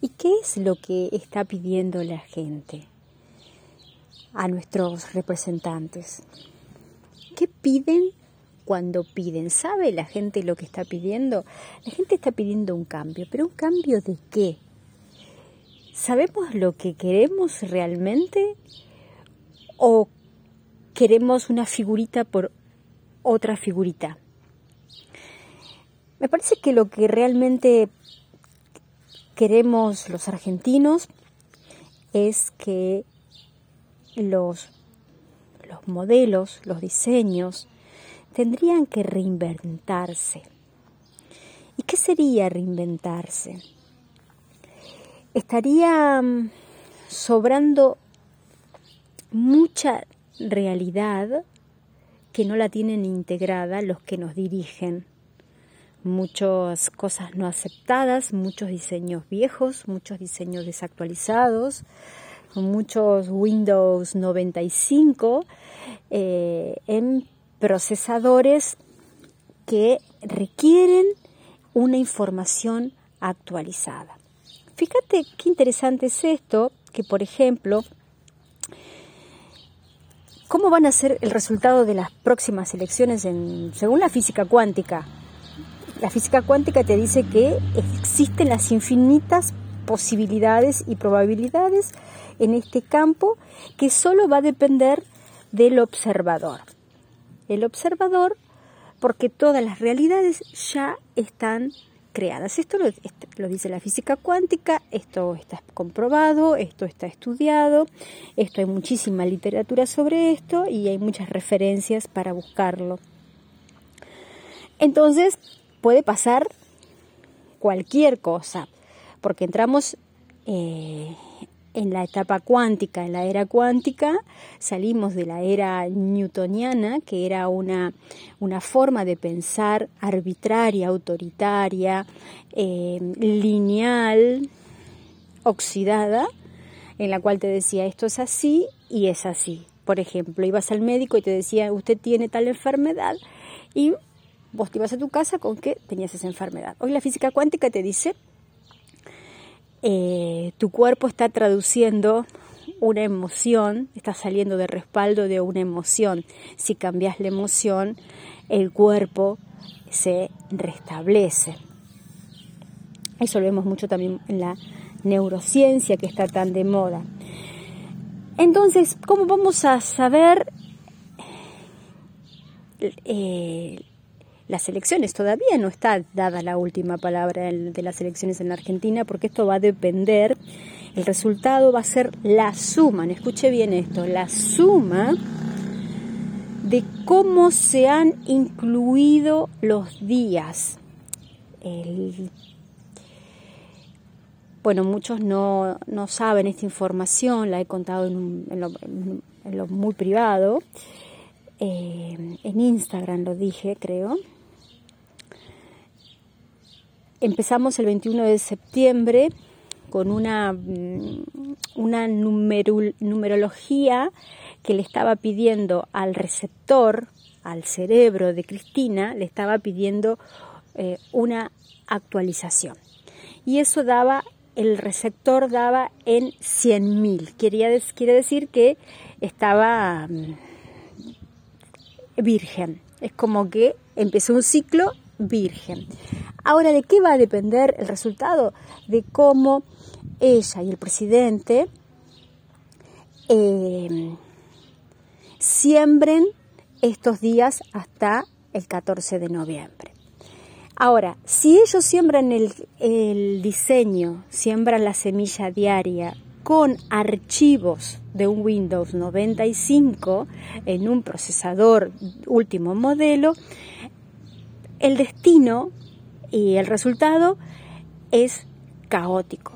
¿Y qué es lo que está pidiendo la gente a nuestros representantes? ¿Qué piden cuando piden? ¿Sabe la gente lo que está pidiendo? La gente está pidiendo un cambio, pero ¿un cambio de qué? ¿Sabemos lo que queremos realmente? ¿O queremos una figurita por otra figurita? Me parece que lo que realmente queremos los argentinos es que los, los modelos, los diseños, tendrían que reinventarse. ¿Y qué sería reinventarse? Estaría mm, sobrando mucha realidad que no la tienen integrada los que nos dirigen muchas cosas no aceptadas, muchos diseños viejos, muchos diseños desactualizados, muchos Windows 95 eh, en procesadores que requieren una información actualizada. Fíjate qué interesante es esto, que por ejemplo, ¿cómo van a ser el resultado de las próximas elecciones en, según la física cuántica? La física cuántica te dice que existen las infinitas posibilidades y probabilidades en este campo que solo va a depender del observador. El observador, porque todas las realidades ya están creadas. Esto lo, dice la física cuántica, esto está comprobado, esto está estudiado, esto hay muchísima literatura sobre esto y hay muchas referencias para buscarlo. Entonces, puede pasar cualquier cosa, porque entramos eh, en la etapa cuántica, en la era cuántica, salimos de la era newtoniana, que era una, una forma de pensar arbitraria, autoritaria, eh, lineal, oxidada, en la cual te decía esto es así y es así. Por ejemplo, ibas al médico y te decía usted tiene tal enfermedad y vos te ibas a tu casa con que tenías esa enfermedad. Hoy la física cuántica te dice, eh, tu cuerpo está traduciendo una emoción, está saliendo de respaldo de una emoción. Si cambias la emoción, el cuerpo se restablece. Eso lo vemos mucho también en la neurociencia que está tan de moda. Entonces, ¿cómo vamos a saber eh, las elecciones. Todavía no está dada la última palabra de las elecciones en la Argentina porque esto va a depender, el resultado va a ser la suma, escuche bien esto, la suma de cómo se han incluido los días. bueno, muchos no, saben esta información, la he contado en, lo, muy privado. Eh, en Instagram lo dije, creo. Empezamos el 21 de septiembre con una, mm, una numerología que le estaba pidiendo al receptor, al cerebro de Cristina, le estaba pidiendo eh, una actualización. Y eso daba, el receptor daba en 100.000. Quiere decir que estaba mm, virgen. Es como que empezó un ciclo virgen. Ahora, ¿de qué va a depender el resultado? De cómo ella y el presidente eh, siembren estos días hasta el 14 de noviembre. Ahora, si ellos siembran el, el, diseño, siembran la semilla diaria con archivos de un Windows 95 en un procesador último modelo, el destino y el resultado es caótico.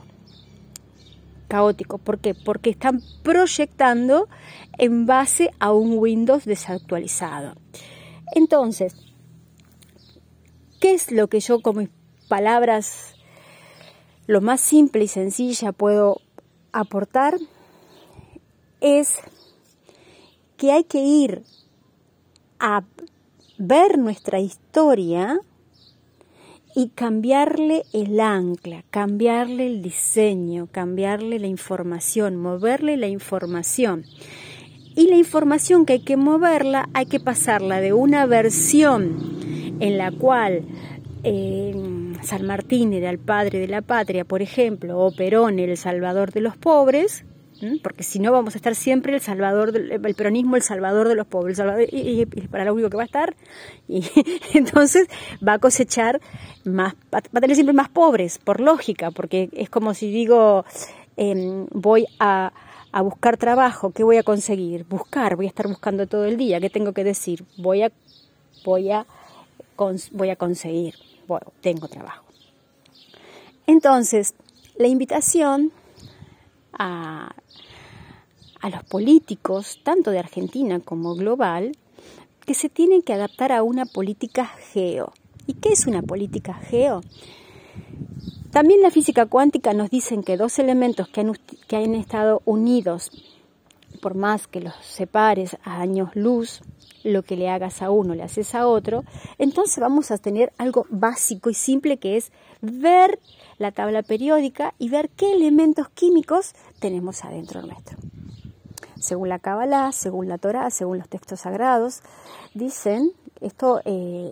Caótico, ¿por qué? Porque están proyectando en base a un Windows desactualizado. Entonces, ¿qué es lo que yo con mis palabras, lo más simple y sencilla puedo aportar? Es que hay que ir a ver nuestra historia y cambiarle el ancla, cambiarle el diseño, cambiarle la información, moverle la información. Y la información que hay que moverla, hay que pasarla de una versión en la cual eh, San Martín era el padre de la patria, por ejemplo, o Perón el salvador de los pobres, porque si no vamos a estar siempre el salvador el peronismo el salvador de los pobres y, para lo único que va a estar y entonces va a cosechar más va a tener siempre más pobres por lógica porque es como si digo em, voy a, buscar trabajo qué voy a conseguir buscar voy a estar buscando todo el día qué tengo que decir voy a voy a voy a conseguir tengo trabajo. Entonces la invitación a, los políticos, tanto de Argentina como global, que se tienen que adaptar a una política geo. ¿Y qué es una política geo? También la física cuántica nos dicen que dos elementos que han, que han estado unidos, por más que los separes a años luz, lo que le hagas a uno le haces a otro, entonces vamos a tener algo básico y simple que es ver la tabla periódica y ver qué elementos químicos tenemos adentro nuestro. Según la Kabbalah, según la Torah, según los textos sagrados, dicen, esto eh,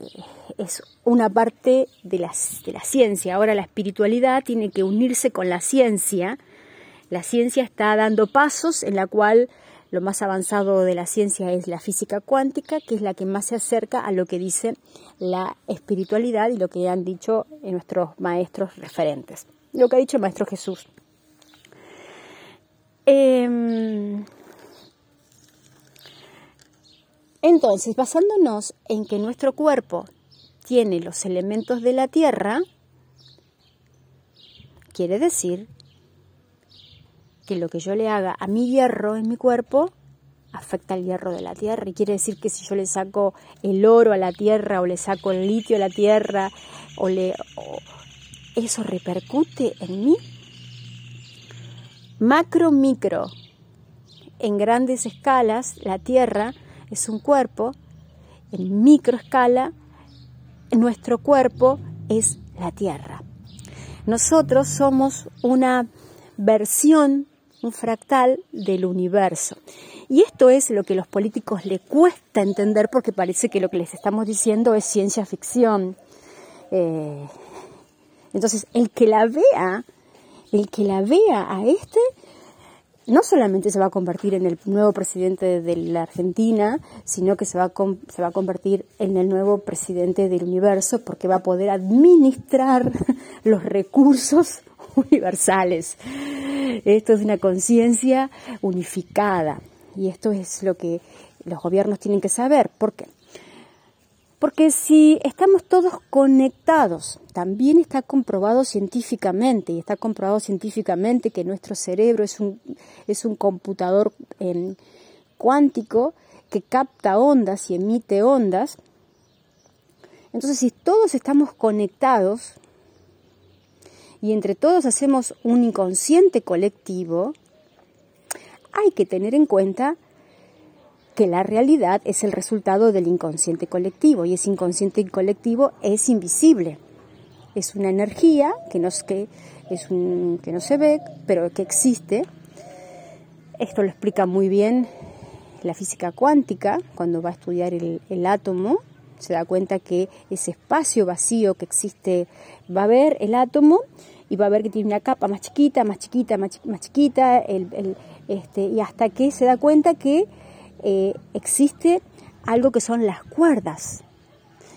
es una parte de la, de la ciencia. Ahora la espiritualidad tiene que unirse con la ciencia. La ciencia está dando pasos en la cual lo más avanzado de la ciencia es la física cuántica, que es la que más se acerca a lo que dice la espiritualidad y lo que han dicho nuestros maestros referentes. Lo que ha dicho el maestro Jesús. Em, entonces, basándonos en que nuestro cuerpo tiene los elementos de la tierra, quiere decir que lo que yo le haga a mi hierro en mi cuerpo afecta al hierro de la tierra. Y quiere decir que si yo le saco el oro a la tierra o le saco el litio a la tierra o le eso repercute en mí. Macro micro en grandes escalas la tierra es un cuerpo en micro escala nuestro cuerpo es la tierra nosotros somos una versión un fractal del universo. Y esto es lo que a los políticos le cuesta entender porque parece que lo que les estamos diciendo es ciencia ficción. Eh, entonces, el que la vea, el que la vea a este, no solamente se va a convertir en el nuevo presidente de la Argentina, sino que se va, a, se va a convertir en el nuevo presidente del universo porque va a poder administrar los recursos universales. Esto es una conciencia unificada y esto es lo que los gobiernos tienen que saber. ¿Por qué? Porque si estamos todos conectados, también está comprobado científicamente, y está comprobado científicamente que nuestro cerebro es un, es un computador em, cuántico que capta ondas y emite ondas. Entonces, si todos estamos conectados, y entre todos hacemos un inconsciente colectivo, hay que tener en cuenta que la realidad es el resultado del inconsciente colectivo y ese inconsciente colectivo es invisible. Es una energía que, nos, que, es que no se ve, pero que existe. Esto lo explica muy bien la física cuántica cuando va a estudiar el, átomo. Se da cuenta que ese espacio vacío que existe va a ver el átomo y va a ver que tiene una capa más chiquita, más chiquita, más, chiquita, este, y hasta que se da cuenta que eh, existe algo que son las cuerdas.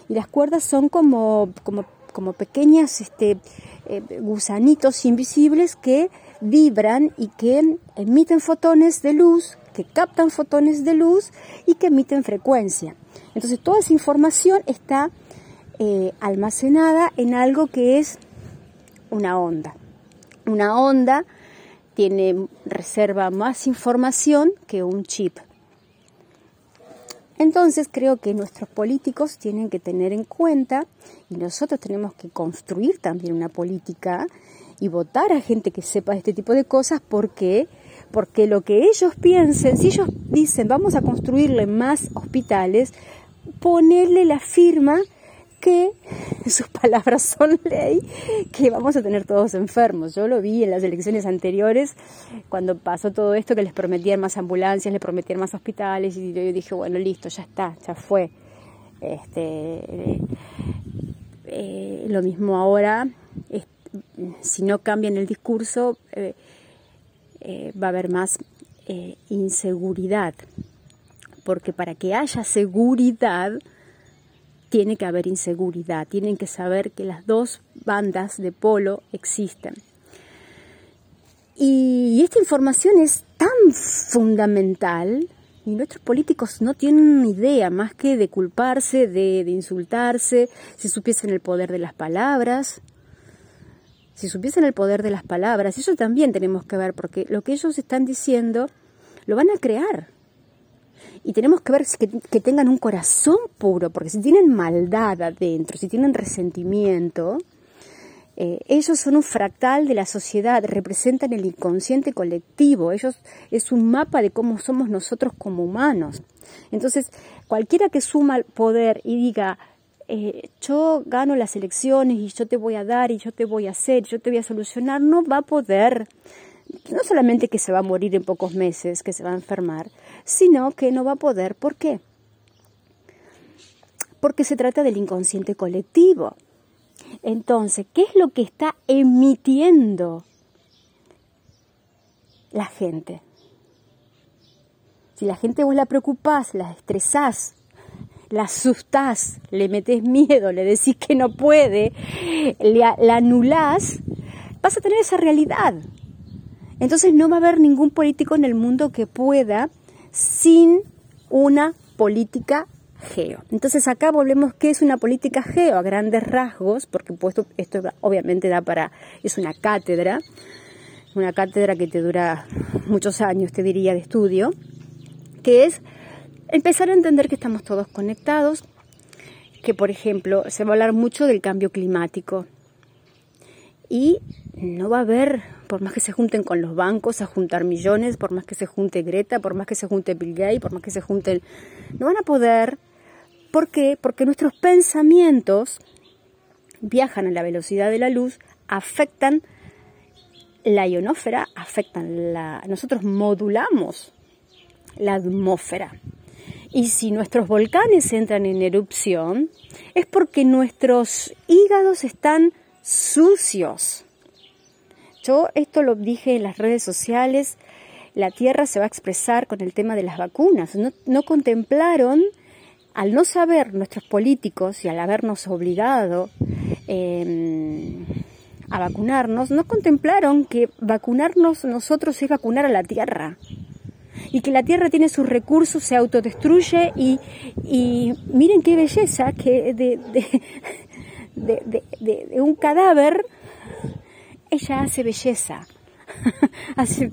Y las cuerdas son como, como, pequeñas este, eh, gusanitos invisibles que vibran y que emiten fotones de luz, que captan fotones de luz y que emiten frecuencia. Entonces toda esa información está eh, almacenada en algo que es una onda. Una onda tiene reserva más información que un chip. Entonces creo que nuestros políticos tienen que tener en cuenta y nosotros tenemos que construir también una política y votar a gente que sepa este tipo de cosas porque porque lo que ellos piensen, si ellos dicen vamos a construirle más hospitales, ponerle la firma que sus palabras son ley, que vamos a tener todos enfermos. Yo lo vi en las elecciones anteriores, cuando pasó todo esto, que les prometían más ambulancias, les prometían más hospitales, y yo dije, bueno, listo, ya está, ya fue. Este, eh, lo mismo ahora, si no cambian el discurso, eh, eh, va a haber más inseguridad, porque para que haya seguridad, tiene que haber inseguridad, tienen que saber que las dos bandas de polo existen. Y esta información es tan fundamental y nuestros políticos no tienen idea más que de culparse, de, insultarse, si supiesen el poder de las palabras, si supiesen el poder de las palabras, eso también tenemos que ver, porque lo que ellos están diciendo lo van a crear. Y tenemos que ver que, que tengan un corazón puro, porque si tienen maldad adentro, si tienen resentimiento, eh, ellos son un fractal de la sociedad, representan el inconsciente colectivo, ellos es un mapa de cómo somos nosotros como humanos. Entonces, cualquiera que suma el poder y diga, eh, yo gano las elecciones y yo te voy a dar y yo te voy a hacer, yo te voy a solucionar, no va a poder, no solamente que se va a morir en pocos meses, que se va a enfermar, sino que no va a poder. ¿Por qué? Porque se trata del inconsciente colectivo. Entonces, ¿qué es lo que está emitiendo la gente? Si la gente vos la preocupás, la estresás, la asustás, le metés miedo, le decís que no puede, la anulás, vas a tener esa realidad. Entonces no va a haber ningún político en el mundo que pueda sin una política geo. Entonces acá volvemos qué es una política geo a grandes rasgos, porque pues, esto obviamente da para, es una cátedra, una cátedra que te dura muchos años, te diría, de estudio, que es empezar a entender que estamos todos conectados, que por ejemplo se va a hablar mucho del cambio climático y no va a haber por más que se junten con los bancos a juntar millones, por más que se junte Greta, por más que se junte Bill Gates, por más que se junten, no van a poder. ¿Por qué? Porque nuestros pensamientos viajan a la velocidad de la luz, afectan la ionósfera, afectan la... Nosotros modulamos la atmósfera. Y si nuestros volcanes entran en erupción, es porque nuestros hígados están sucios. Yo esto lo dije en las redes sociales, la Tierra se va a expresar con el tema de las vacunas. No, contemplaron, al no saber nuestros políticos y al habernos obligado em, a vacunarnos, no contemplaron que vacunarnos nosotros es vacunar a la Tierra y que la Tierra tiene sus recursos, se autodestruye y, y miren qué belleza que de, de un cadáver ella hace belleza, hace,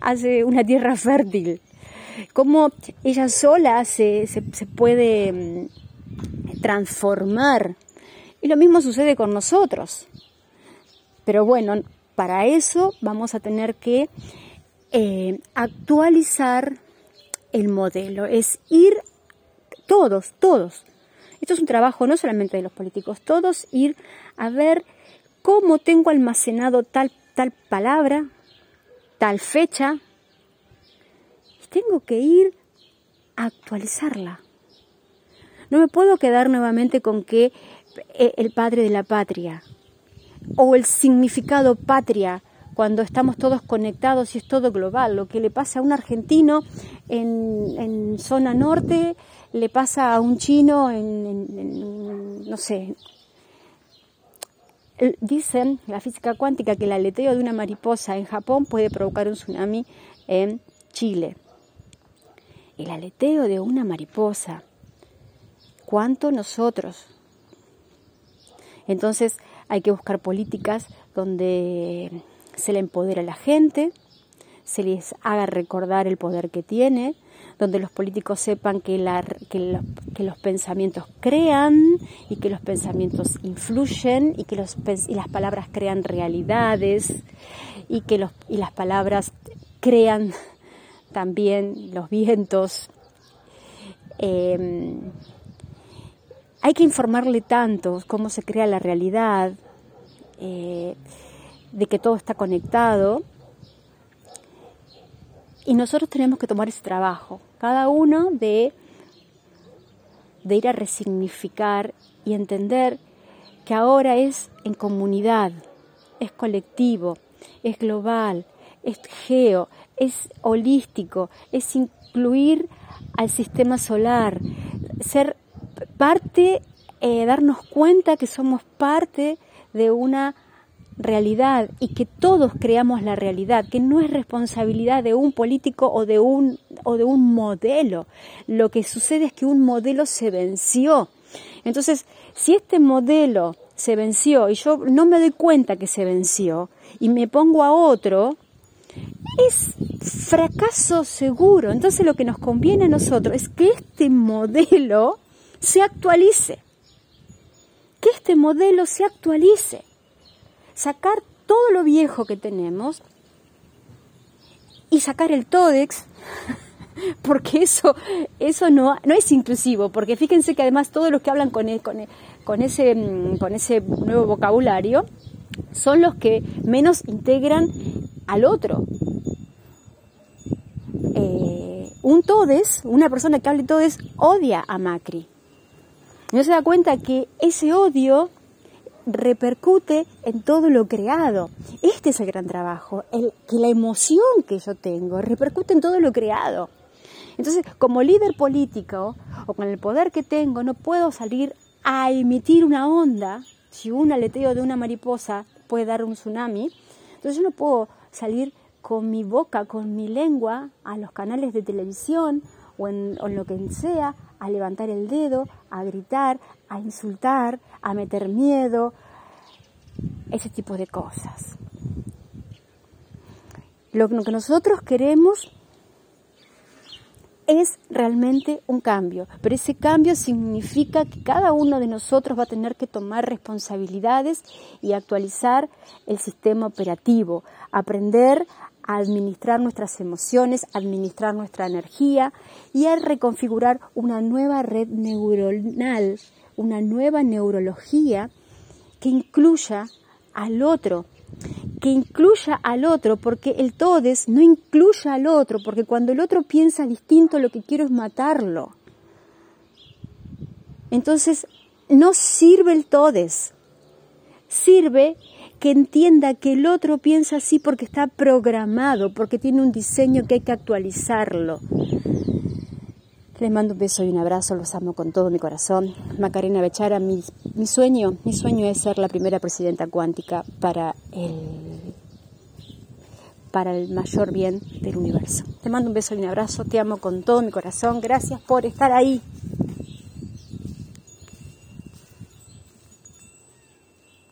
hace, una tierra fértil. Cómo ella sola se, se, puede mm, transformar. Y lo mismo sucede con nosotros. Pero bueno, para eso vamos a tener que eh, actualizar el modelo, es ir todos, todos. Esto es un trabajo no solamente de los políticos, todos ir a ver cómo tengo almacenado tal, tal palabra, tal fecha, y tengo que ir a actualizarla. No me puedo quedar nuevamente con que eh, el padre de la patria o el significado patria cuando estamos todos conectados y es todo global. Lo que le pasa a un argentino en, en zona norte le pasa a un chino en, no sé, Dicen la física cuántica que el aleteo de una mariposa en Japón puede provocar un tsunami en Chile. El aleteo de una mariposa. ¿Cuánto nosotros? Entonces hay que buscar políticas donde se le empodera a la gente, se les haga recordar el poder que tiene, donde los políticos sepan que, la, que, los pensamientos crean y que los pensamientos influyen y que las palabras crean realidades y que las palabras crean también los vientos. Em, hay que informarle tanto cómo se crea la realidad, eh, de que todo está conectado. Y nosotros tenemos que tomar ese trabajo, cada uno de, de ir a resignificar y entender que ahora es en comunidad, es colectivo, es global, es geo, es holístico, es incluir al sistema solar, ser parte, eh, darnos cuenta que somos parte de una realidad y que todos creamos la realidad, que no es responsabilidad de un político o de un, o de un modelo. Lo que sucede es que un modelo se venció. Entonces, si este modelo se venció y yo no me doy cuenta que se venció y me pongo a otro, es fracaso seguro. Entonces lo que nos conviene a nosotros es que este modelo se actualice. Que este modelo se actualice. Sacar todo lo viejo que tenemos y sacar el TODEX, porque eso, eso no, no es inclusivo, porque fíjense que además todos los que hablan con, e, con, e, con, ese, mm, con ese nuevo vocabulario son los que menos integran al otro. Eh, un todes, una persona que hable todes, odia a Macri. No se da cuenta que ese odio repercute en todo lo creado. Este es el gran trabajo, el, que la emoción que yo tengo repercute en todo lo creado. Entonces, como líder político o con el poder que tengo, no puedo salir a emitir una onda. Si un aleteo de una mariposa puede dar un tsunami, entonces yo no puedo salir con mi boca, con mi lengua, a los canales de televisión o en, lo que sea, a levantar el dedo, a gritar, a insultar, a meter miedo, ese tipo de cosas. Lo que nosotros queremos es realmente un cambio, pero ese cambio significa que cada uno de nosotros va a tener que tomar responsabilidades y actualizar el sistema operativo, aprender a administrar nuestras emociones, administrar nuestra energía y a reconfigurar una nueva red neuronal, una nueva neurología que incluya al otro, que incluya al otro, porque el todes no incluye al otro, porque cuando el otro piensa distinto lo que quiero es matarlo. Entonces, no sirve el todes, sirve que entienda que el otro piensa así porque está programado, porque tiene un diseño que hay que actualizarlo. Les mando un beso y un abrazo, los amo con todo mi corazón. Macarena Bechara, mi, mi sueño, mi sueño es ser la primera presidenta cuántica para el, para el mayor bien del universo. Te mando un beso y un abrazo, te amo con todo mi corazón. Gracias por estar ahí.